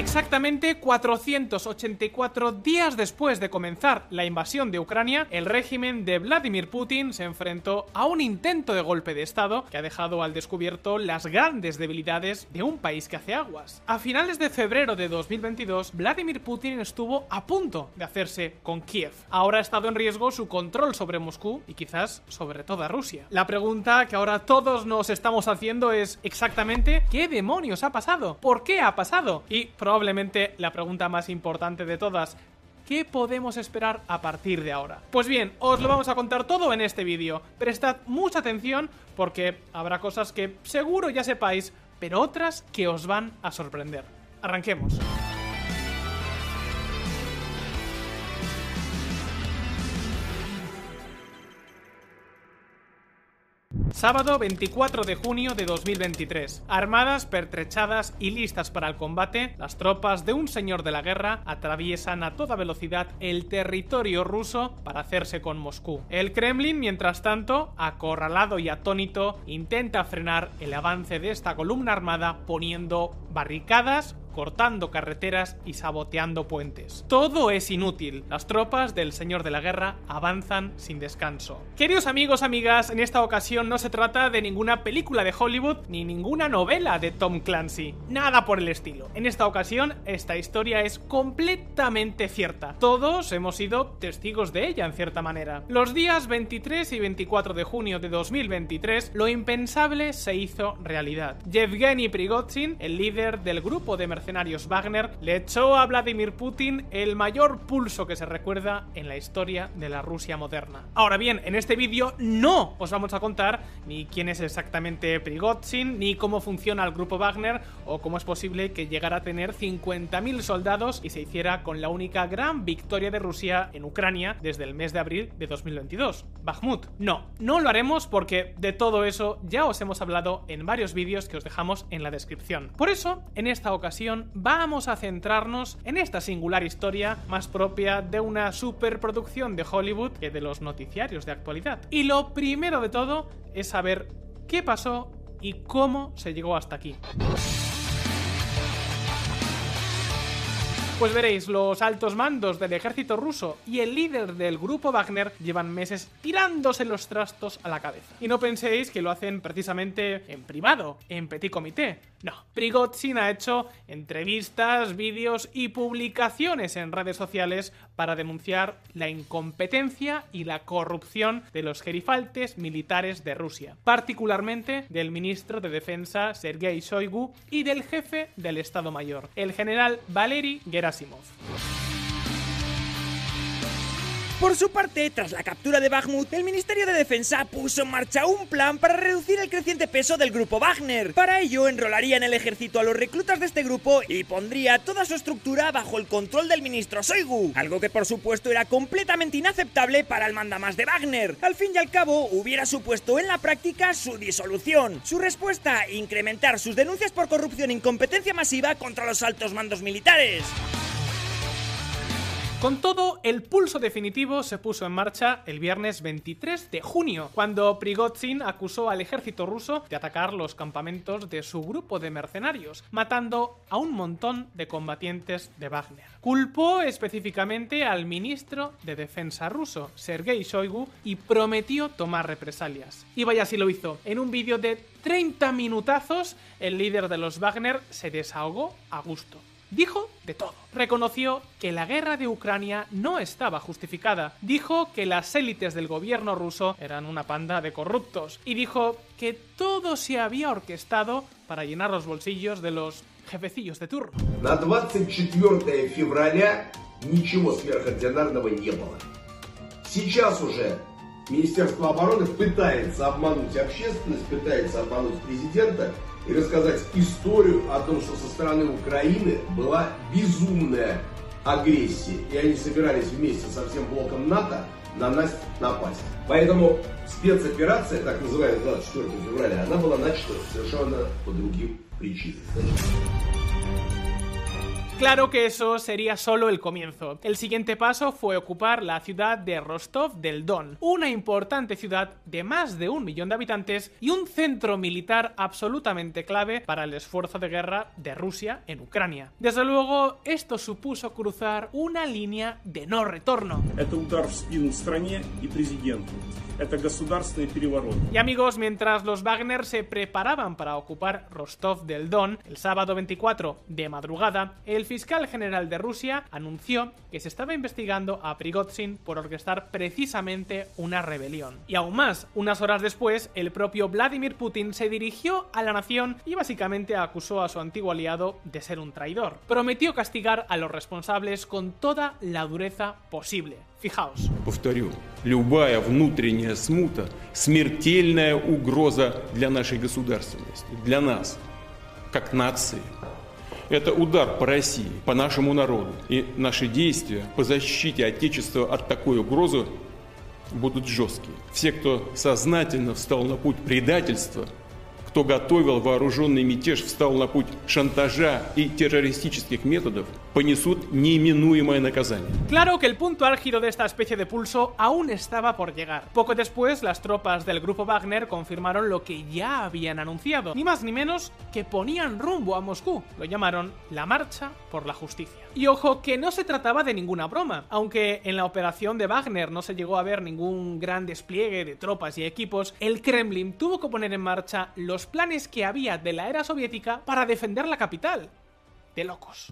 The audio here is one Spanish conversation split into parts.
Exactamente 484 días después de comenzar la invasión de Ucrania, el régimen de Vladimir Putin se enfrentó a un intento de golpe de Estado que ha dejado al descubierto las grandes debilidades de un país que hace aguas. A finales de febrero de 2022, Vladimir Putin estuvo a punto de hacerse con Kiev. Ahora ha estado en riesgo su control sobre Moscú y quizás sobre toda Rusia. La pregunta que ahora todos nos estamos haciendo es exactamente ¿qué demonios ha pasado? ¿Por qué ha pasado? Y la pregunta más importante de todas. ¿Qué podemos esperar a partir de ahora? Pues bien, os lo vamos a contar todo en este vídeo. Prestad mucha atención porque habrá cosas que seguro ya sepáis, pero otras que os van a sorprender. Arranquemos. Sábado 24 de junio de 2023. Armadas, pertrechadas y listas para el combate, las tropas de un señor de la guerra atraviesan a toda velocidad el territorio ruso para hacerse con Moscú. El Kremlin, mientras tanto, acorralado y atónito, intenta frenar el avance de esta columna armada poniendo barricadas cortando carreteras y saboteando puentes. Todo es inútil. Las tropas del Señor de la Guerra avanzan sin descanso. Queridos amigos, amigas, en esta ocasión no se trata de ninguna película de Hollywood ni ninguna novela de Tom Clancy. Nada por el estilo. En esta ocasión, esta historia es completamente cierta. Todos hemos sido testigos de ella en cierta manera. Los días 23 y 24 de junio de 2023, lo impensable se hizo realidad. Yevgeny Prigozhin, el líder del grupo de mercenarios Wagner, le echó a Vladimir Putin el mayor pulso que se recuerda en la historia de la Rusia moderna. Ahora bien, en este vídeo no os vamos a contar ni quién es exactamente Prigozhin, ni cómo funciona el grupo Wagner, o cómo es posible que llegara a tener 50.000 soldados y se hiciera con la única gran victoria de Rusia en Ucrania desde el mes de abril de 2022, Bakhmut. No, no lo haremos porque de todo eso ya os hemos hablado en varios vídeos que os dejamos en la descripción. Por eso, en esta ocasión, vamos a centrarnos en esta singular historia más propia de una superproducción de Hollywood que de los noticiarios de actualidad. Y lo primero de todo es saber qué pasó y cómo se llegó hasta aquí. Pues veréis, los altos mandos del ejército ruso y el líder del grupo Wagner llevan meses tirándose los trastos a la cabeza. Y no penséis que lo hacen precisamente en privado, en petit comité. No, Prigozhin ha hecho entrevistas, vídeos y publicaciones en redes sociales para denunciar la incompetencia y la corrupción de los gerifaltes militares de Rusia, particularmente del ministro de Defensa Sergei Shoigu y del jefe del Estado Mayor, el general Valery Gerasimov. Por su parte, tras la captura de Bakhmut, el Ministerio de Defensa puso en marcha un plan para reducir el creciente peso del grupo Wagner. Para ello, enrolaría en el ejército a los reclutas de este grupo y pondría toda su estructura bajo el control del ministro Soigu, algo que por supuesto era completamente inaceptable para el mandamás de Wagner. Al fin y al cabo, hubiera supuesto en la práctica su disolución. Su respuesta, incrementar sus denuncias por corrupción e incompetencia masiva contra los altos mandos militares. Con todo, el pulso definitivo se puso en marcha el viernes 23 de junio, cuando Prigozhin acusó al ejército ruso de atacar los campamentos de su grupo de mercenarios, matando a un montón de combatientes de Wagner. Culpó específicamente al ministro de Defensa ruso, Sergei Shoigu, y prometió tomar represalias. Y vaya si lo hizo. En un vídeo de 30 minutazos, el líder de los Wagner se desahogó a gusto. Dijo de todo. Reconoció que la guerra de Ucrania no estaba justificada. Dijo que las élites del gobierno ruso eran una panda de corruptos. Y dijo que todo se había orquestado para llenar los bolsillos de los jefecillos de turno. На 24 февраля ничего сверхординарного не было. Сейчас уже Министерство обороны пытается обмануть общественность, пытается обмануть президента и рассказать историю о том, что со стороны Украины была безумная агрессия. И они собирались вместе со всем блоком НАТО на нас напасть. Поэтому спецоперация, так называемая 24 февраля, она была начата совершенно по другим причинам. Claro que eso sería solo el comienzo. El siguiente paso fue ocupar la ciudad de Rostov del Don, una importante ciudad de más de un millón de habitantes y un centro militar absolutamente clave para el esfuerzo de guerra de Rusia en Ucrania. Desde luego, esto supuso cruzar una línea de no retorno. Y amigos, mientras los Wagner se preparaban para ocupar Rostov del Don, el sábado 24 de madrugada, el fiscal general de Rusia anunció que se estaba investigando a Prigozhin por orquestar precisamente una rebelión. Y aún más, unas horas después, el propio Vladimir Putin se dirigió a la nación y básicamente acusó a su antiguo aliado de ser un traidor. Prometió castigar a los responsables con toda la dureza posible. Fijaos. Повторю, любая внутренняя смута – смертельная угроза для нашей государственности, для нас, как нации. Это удар по России, по нашему народу. И наши действия по защите Отечества от такой угрозы будут жесткие. Все, кто сознательно встал на путь предательства – кто готовил вооруженный мятеж, встал на путь шантажа и террористических методов, понесут неименуемое наказание. Claro que el punto álgido de esta especie de pulso aún estaba por llegar. Poco después, las tropas del grupo Wagner confirmaron lo que ya habían anunciado, ni más ni menos que ponían rumbo a Moscú. Lo llamaron la Marcha por la Justicia. Y ojo que no se trataba de ninguna broma, aunque en la operación de Wagner no se llegó a ver ningún gran despliegue de tropas y equipos, el Kremlin tuvo que poner en marcha los planes que había de la era soviética para defender la capital. De locos.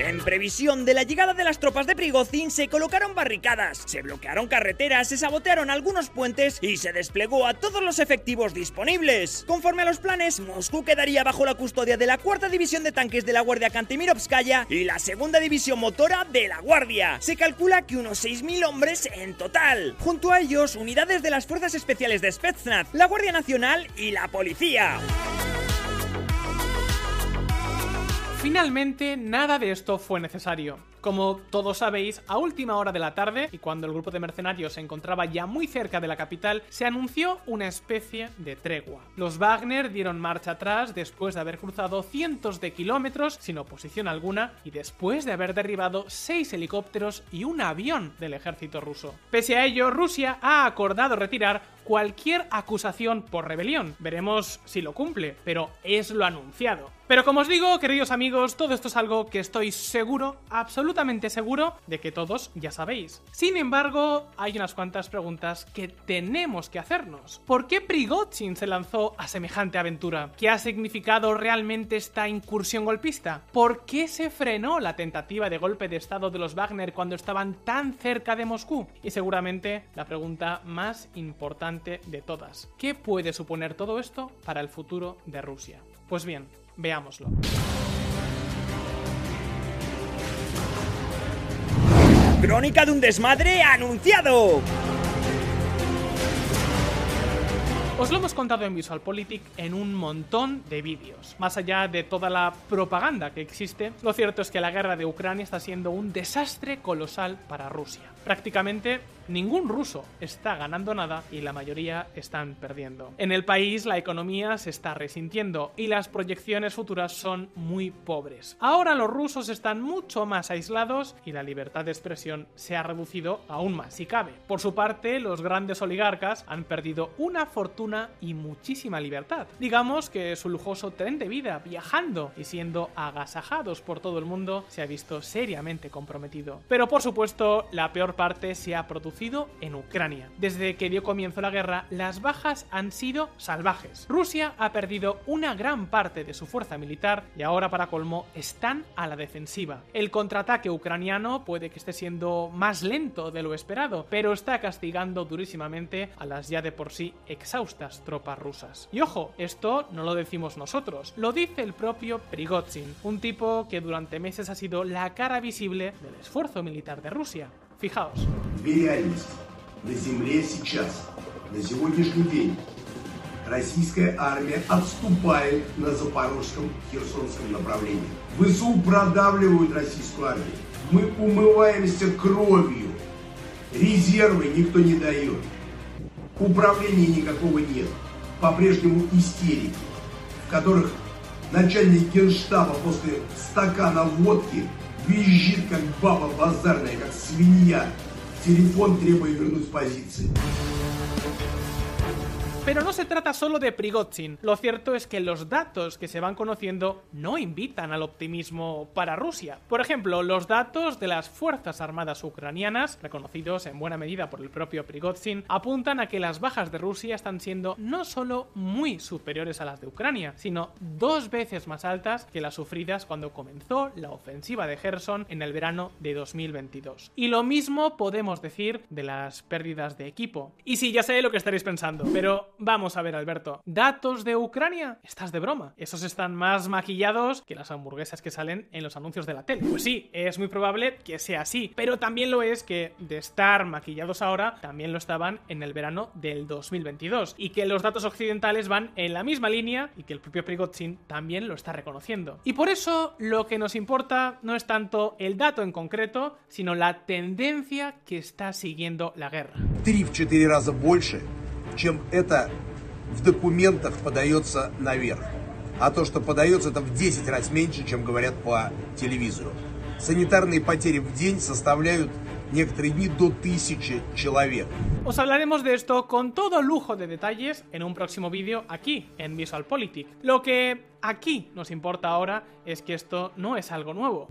En previsión de la llegada de las tropas de Prigozhin se colocaron barricadas, se bloquearon carreteras, se sabotearon algunos puentes y se desplegó a todos los efectivos disponibles. Conforme a los planes, Moscú quedaría bajo la custodia de la cuarta división de tanques de la Guardia Kantemirovskaya y la segunda división motora de la Guardia. Se calcula que unos 6.000 hombres en total. Junto a ellos, unidades de las Fuerzas Especiales de Spetsnaz, la Guardia Nacional y la Policía. Finalmente, nada de esto fue necesario. Como todos sabéis, a última hora de la tarde, y cuando el grupo de mercenarios se encontraba ya muy cerca de la capital, se anunció una especie de tregua. Los Wagner dieron marcha atrás después de haber cruzado cientos de kilómetros sin oposición alguna y después de haber derribado seis helicópteros y un avión del ejército ruso. Pese a ello, Rusia ha acordado retirar cualquier acusación por rebelión. Veremos si lo cumple, pero es lo anunciado. Pero como os digo, queridos amigos, todo esto es algo que estoy seguro, absolutamente seguro, de que todos ya sabéis. Sin embargo, hay unas cuantas preguntas que tenemos que hacernos. ¿Por qué Prigozhin se lanzó a semejante aventura? ¿Qué ha significado realmente esta incursión golpista? ¿Por qué se frenó la tentativa de golpe de estado de los Wagner cuando estaban tan cerca de Moscú? Y seguramente la pregunta más importante de todas. ¿Qué puede suponer todo esto para el futuro de Rusia? Pues bien, Veámoslo. Crónica de un desmadre anunciado. Os lo hemos contado en VisualPolitik en un montón de vídeos. Más allá de toda la propaganda que existe, lo cierto es que la guerra de Ucrania está siendo un desastre colosal para Rusia. Prácticamente ningún ruso está ganando nada y la mayoría están perdiendo. En el país la economía se está resintiendo y las proyecciones futuras son muy pobres. Ahora los rusos están mucho más aislados y la libertad de expresión se ha reducido aún más si cabe. Por su parte, los grandes oligarcas han perdido una fortuna y muchísima libertad. Digamos que su lujoso tren de vida, viajando y siendo agasajados por todo el mundo, se ha visto seriamente comprometido. Pero por supuesto, la peor parte se ha producido en Ucrania. Desde que dio comienzo la guerra, las bajas han sido salvajes. Rusia ha perdido una gran parte de su fuerza militar y ahora para colmo están a la defensiva. El contraataque ucraniano puede que esté siendo más lento de lo esperado, pero está castigando durísimamente a las ya de por sí exhaustas tropas rusas. Y ojo, esto no lo decimos nosotros, lo dice el propio Prigozhin, un tipo que durante meses ha sido la cara visible del esfuerzo militar de Rusia. Fijaos. Реальность. На земле сейчас, на сегодняшний день, российская армия отступает на запорожском херсонском направлении. ВСУ продавливают российскую армию. Мы умываемся кровью. Резервы никто не дает. Управления никакого нет. По-прежнему истерики, в которых начальник генштаба после стакана водки визжит, как баба базарная, как свинья. Телефон требуя вернуть позиции. Pero no se trata solo de Prigozhin. Lo cierto es que los datos que se van conociendo no invitan al optimismo para Rusia. Por ejemplo, los datos de las Fuerzas Armadas ucranianas, reconocidos en buena medida por el propio Prigozhin, apuntan a que las bajas de Rusia están siendo no solo muy superiores a las de Ucrania, sino dos veces más altas que las sufridas cuando comenzó la ofensiva de Gerson en el verano de 2022. Y lo mismo podemos decir de las pérdidas de equipo. Y sí, ya sé lo que estaréis pensando, pero Vamos a ver, Alberto. ¿Datos de Ucrania? Estás de broma. Esos están más maquillados que las hamburguesas que salen en los anuncios de la tele. Pues sí, es muy probable que sea así. Pero también lo es que de estar maquillados ahora, también lo estaban en el verano del 2022. Y que los datos occidentales van en la misma línea y que el propio Prigozhin también lo está reconociendo. Y por eso lo que nos importa no es tanto el dato en concreto, sino la tendencia que está siguiendo la guerra. Чем это в документах подается наверх. А то, что подается, это в 10 раз меньше, чем говорят по телевизору. Санитарные потери в день составляют некоторые дни до тысячи человек. Os hablaremos de esto con todo lujo de detalles en un próximo vídeo aquí, en VisualPolitik. Lo que aquí nos importa ahora es que esto no es algo nuevo.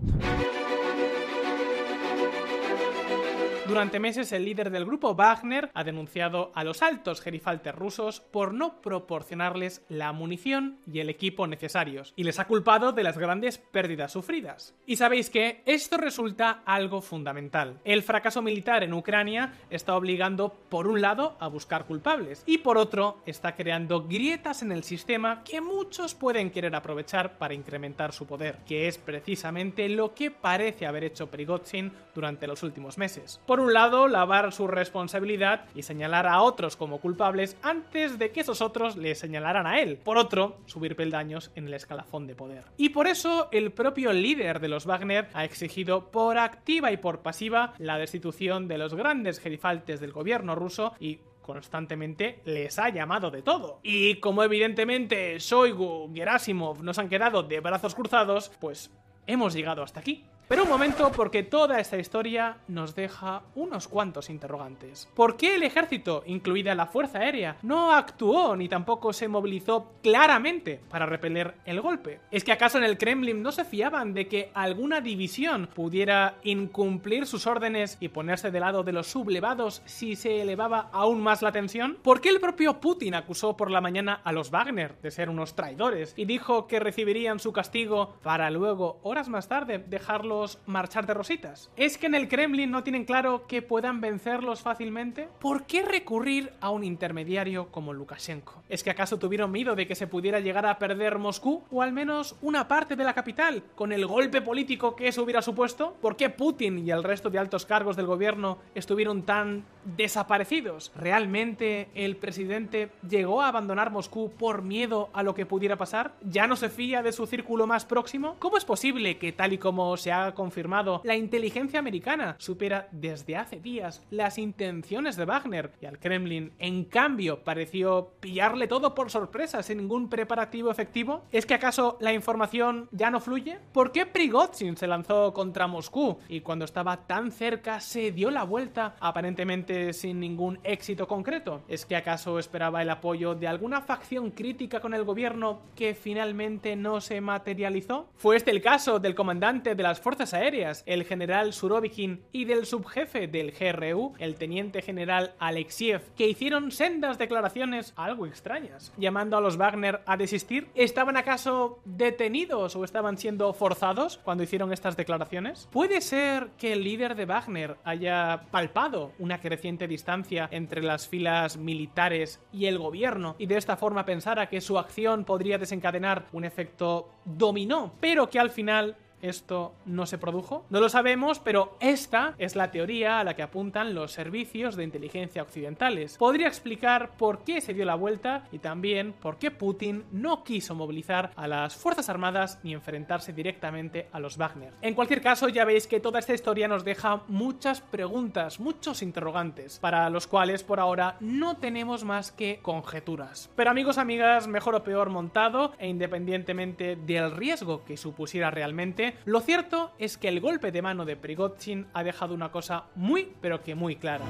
Durante meses el líder del grupo Wagner ha denunciado a los altos gerifaltes rusos por no proporcionarles la munición y el equipo necesarios, y les ha culpado de las grandes pérdidas sufridas. Y sabéis que esto resulta algo fundamental. El fracaso militar en Ucrania está obligando, por un lado, a buscar culpables, y por otro, está creando grietas en el sistema que muchos pueden querer aprovechar para incrementar su poder, que es precisamente lo que parece haber hecho Prigozhin durante los últimos meses un lado, lavar su responsabilidad y señalar a otros como culpables antes de que esos otros le señalaran a él. Por otro, subir peldaños en el escalafón de poder. Y por eso, el propio líder de los Wagner ha exigido por activa y por pasiva la destitución de los grandes gerifaltes del gobierno ruso y constantemente les ha llamado de todo. Y como evidentemente Shoigu, Gerasimov nos han quedado de brazos cruzados, pues hemos llegado hasta aquí. Pero un momento porque toda esta historia nos deja unos cuantos interrogantes. ¿Por qué el ejército, incluida la Fuerza Aérea, no actuó ni tampoco se movilizó claramente para repeler el golpe? ¿Es que acaso en el Kremlin no se fiaban de que alguna división pudiera incumplir sus órdenes y ponerse de lado de los sublevados si se elevaba aún más la tensión? ¿Por qué el propio Putin acusó por la mañana a los Wagner de ser unos traidores y dijo que recibirían su castigo para luego, horas más tarde, dejarlo marchar de rositas? ¿Es que en el Kremlin no tienen claro que puedan vencerlos fácilmente? ¿Por qué recurrir a un intermediario como Lukashenko? ¿Es que acaso tuvieron miedo de que se pudiera llegar a perder Moscú o al menos una parte de la capital con el golpe político que eso hubiera supuesto? ¿Por qué Putin y el resto de altos cargos del gobierno estuvieron tan desaparecidos? ¿Realmente el presidente llegó a abandonar Moscú por miedo a lo que pudiera pasar? ¿Ya no se fía de su círculo más próximo? ¿Cómo es posible que tal y como se ha confirmado, la inteligencia americana supera desde hace días las intenciones de Wagner y al Kremlin, en cambio, pareció pillarle todo por sorpresa sin ningún preparativo efectivo. ¿Es que acaso la información ya no fluye? ¿Por qué Prigozhin se lanzó contra Moscú y cuando estaba tan cerca se dio la vuelta aparentemente sin ningún éxito concreto? ¿Es que acaso esperaba el apoyo de alguna facción crítica con el gobierno que finalmente no se materializó? ¿Fue este el caso del comandante de las fuerzas Aéreas, el general Surovikin, y del subjefe del GRU, el teniente general Alexiev, que hicieron sendas declaraciones algo extrañas, llamando a los Wagner a desistir. ¿Estaban acaso detenidos o estaban siendo forzados cuando hicieron estas declaraciones? ¿Puede ser que el líder de Wagner haya palpado una creciente distancia entre las filas militares y el gobierno y de esta forma pensara que su acción podría desencadenar un efecto dominó, pero que al final esto no se produjo? No lo sabemos, pero esta es la teoría a la que apuntan los servicios de inteligencia occidentales. Podría explicar por qué se dio la vuelta y también por qué Putin no quiso movilizar a las Fuerzas Armadas ni enfrentarse directamente a los Wagner. En cualquier caso, ya veis que toda esta historia nos deja muchas preguntas, muchos interrogantes, para los cuales por ahora no tenemos más que conjeturas. Pero amigos, amigas, mejor o peor montado e independientemente del riesgo que supusiera realmente, lo cierto es que el golpe de mano de Prigozhin ha dejado una cosa muy pero que muy clara.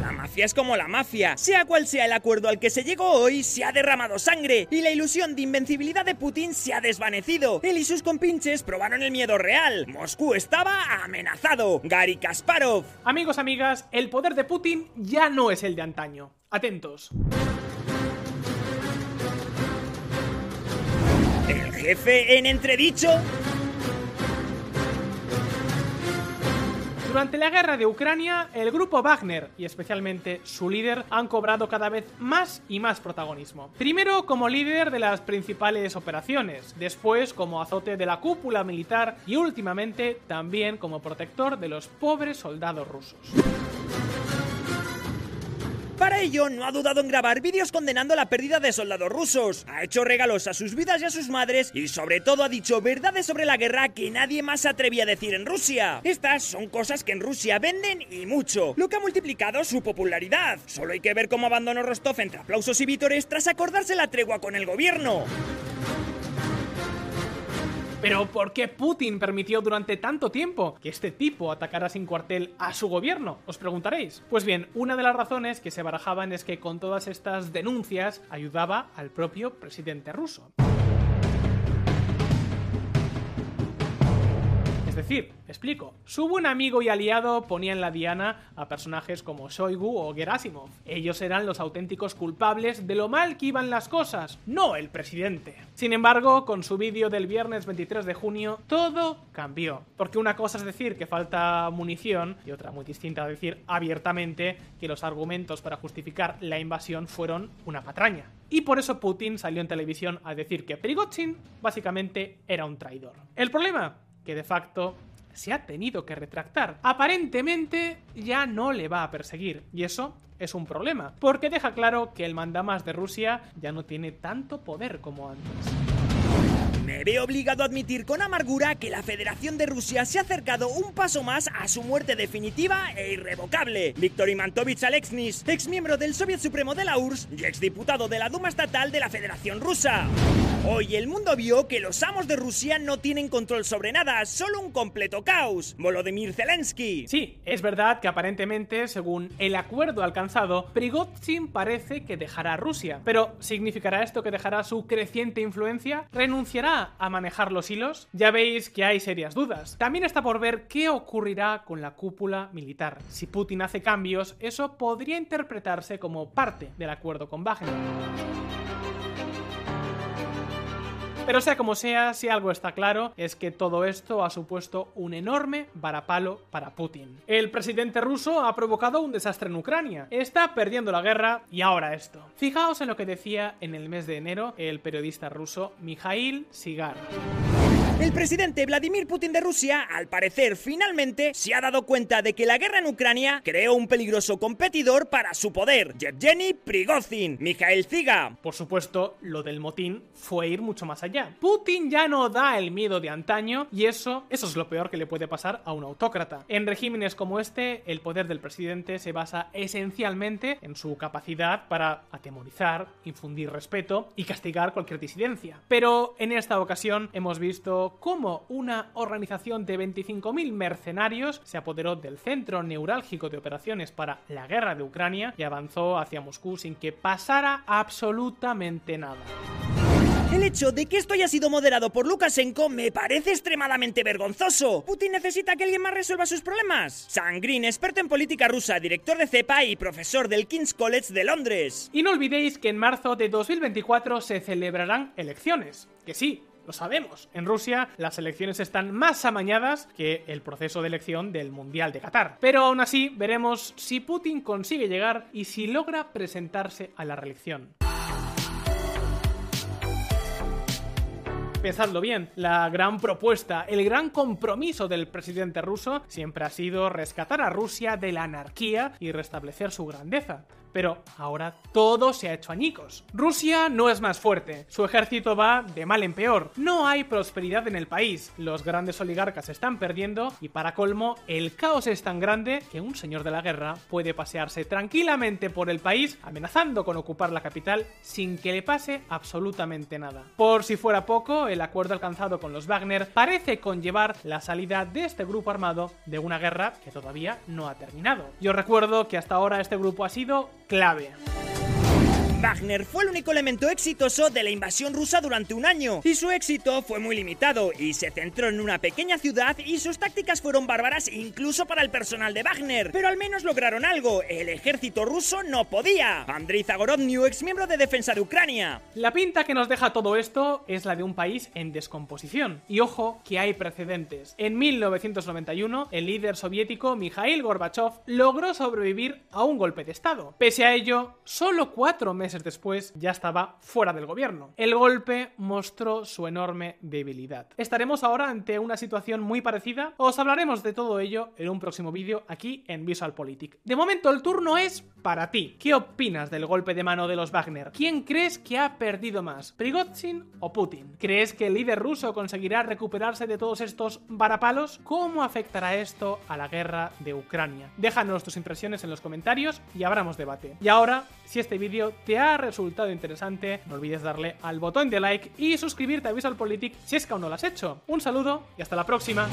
La mafia es como la mafia. Sea cual sea el acuerdo al que se llegó hoy, se ha derramado sangre y la ilusión de invencibilidad de Putin se ha desvanecido. Él y sus compinches probaron el miedo real. Moscú estaba amenazado. Gary Kasparov. Amigos, amigas, el poder de Putin ya no es el de antaño. Atentos. El jefe en entredicho. Durante la guerra de Ucrania, el grupo Wagner, y especialmente su líder, han cobrado cada vez más y más protagonismo. Primero como líder de las principales operaciones, después como azote de la cúpula militar y últimamente también como protector de los pobres soldados rusos. Para ello, no ha dudado en grabar vídeos condenando la pérdida de soldados rusos. Ha hecho regalos a sus vidas y a sus madres y sobre todo ha dicho verdades sobre la guerra que nadie más se atrevía a decir en Rusia. Estas son cosas que en Rusia venden y mucho, lo que ha multiplicado su popularidad. Solo hay que ver cómo abandonó Rostov entre aplausos y vítores tras acordarse la tregua con el gobierno. Pero ¿por qué Putin permitió durante tanto tiempo que este tipo atacara sin cuartel a su gobierno? Os preguntaréis. Pues bien, una de las razones que se barajaban es que con todas estas denuncias ayudaba al propio presidente ruso. Decir, explico, su buen amigo y aliado ponía en la diana a personajes como Shoigu o Gerasimov. Ellos eran los auténticos culpables de lo mal que iban las cosas, no el presidente. Sin embargo, con su vídeo del viernes 23 de junio, todo cambió. Porque una cosa es decir que falta munición y otra muy distinta a decir abiertamente que los argumentos para justificar la invasión fueron una patraña. Y por eso Putin salió en televisión a decir que Prigozhin básicamente era un traidor. El problema que de facto se ha tenido que retractar. Aparentemente ya no le va a perseguir, y eso es un problema, porque deja claro que el mandamás de Rusia ya no tiene tanto poder como antes. Me veo obligado a admitir con amargura que la Federación de Rusia se ha acercado un paso más a su muerte definitiva e irrevocable. Viktor Imantovich Alexnis, ex miembro del Soviet Supremo de la URSS y exdiputado de la Duma Estatal de la Federación Rusa. Hoy el mundo vio que los amos de Rusia no tienen control sobre nada, solo un completo caos. Volodymyr Zelensky. Sí, es verdad que aparentemente, según el acuerdo alcanzado, Prigozhin parece que dejará Rusia. Pero, ¿significará esto que dejará su creciente influencia? ¿Renunciará a manejar los hilos? Ya veis que hay serias dudas. También está por ver qué ocurrirá con la cúpula militar. Si Putin hace cambios, eso podría interpretarse como parte del acuerdo con Wagner. Pero sea como sea, si algo está claro es que todo esto ha supuesto un enorme varapalo para Putin. El presidente ruso ha provocado un desastre en Ucrania, está perdiendo la guerra y ahora esto. Fijaos en lo que decía en el mes de enero el periodista ruso Mikhail Sigar. El presidente Vladimir Putin de Rusia, al parecer, finalmente se ha dado cuenta de que la guerra en Ucrania creó un peligroso competidor para su poder, Yevgeny Prigozhin, Mikhail Ziga. Por supuesto, lo del motín fue ir mucho más allá. Putin ya no da el miedo de antaño y eso, eso es lo peor que le puede pasar a un autócrata. En regímenes como este, el poder del presidente se basa esencialmente en su capacidad para atemorizar, infundir respeto y castigar cualquier disidencia. Pero en esta ocasión hemos visto cómo una organización de 25.000 mercenarios se apoderó del centro neurálgico de operaciones para la guerra de Ucrania y avanzó hacia Moscú sin que pasara absolutamente nada. El hecho de que esto haya sido moderado por Lukashenko me parece extremadamente vergonzoso. Putin necesita que alguien más resuelva sus problemas. Sam Green, experto en política rusa, director de CEPA y profesor del King's College de Londres. Y no olvidéis que en marzo de 2024 se celebrarán elecciones. Que sí, lo sabemos. En Rusia las elecciones están más amañadas que el proceso de elección del Mundial de Qatar. Pero aún así veremos si Putin consigue llegar y si logra presentarse a la reelección. Pensadlo bien, la gran propuesta, el gran compromiso del presidente ruso siempre ha sido rescatar a Rusia de la anarquía y restablecer su grandeza pero ahora todo se ha hecho añicos. Rusia no es más fuerte, su ejército va de mal en peor, no hay prosperidad en el país, los grandes oligarcas están perdiendo y para colmo el caos es tan grande que un señor de la guerra puede pasearse tranquilamente por el país amenazando con ocupar la capital sin que le pase absolutamente nada. Por si fuera poco, el acuerdo alcanzado con los Wagner parece conllevar la salida de este grupo armado de una guerra que todavía no ha terminado. Yo recuerdo que hasta ahora este grupo ha sido clave. Wagner fue el único elemento exitoso de la invasión rusa durante un año, y su éxito fue muy limitado, y se centró en una pequeña ciudad y sus tácticas fueron bárbaras incluso para el personal de Wagner, pero al menos lograron algo, el ejército ruso no podía. Andriy Zagorodny, ex miembro de defensa de Ucrania. La pinta que nos deja todo esto es la de un país en descomposición, y ojo que hay precedentes. En 1991, el líder soviético Mikhail Gorbachev logró sobrevivir a un golpe de estado. Pese a ello, solo cuatro meses meses después ya estaba fuera del gobierno. El golpe mostró su enorme debilidad. ¿Estaremos ahora ante una situación muy parecida? Os hablaremos de todo ello en un próximo vídeo aquí en VisualPolitik. De momento el turno es para ti. ¿Qué opinas del golpe de mano de los Wagner? ¿Quién crees que ha perdido más? ¿Prigozhin o Putin? ¿Crees que el líder ruso conseguirá recuperarse de todos estos varapalos? ¿Cómo afectará esto a la guerra de Ucrania? Déjanos tus impresiones en los comentarios y abramos debate. Y ahora, si este vídeo te ha resultado interesante, no olvides darle al botón de like y suscribirte a VisualPolitik si es que aún no lo has hecho. Un saludo y hasta la próxima.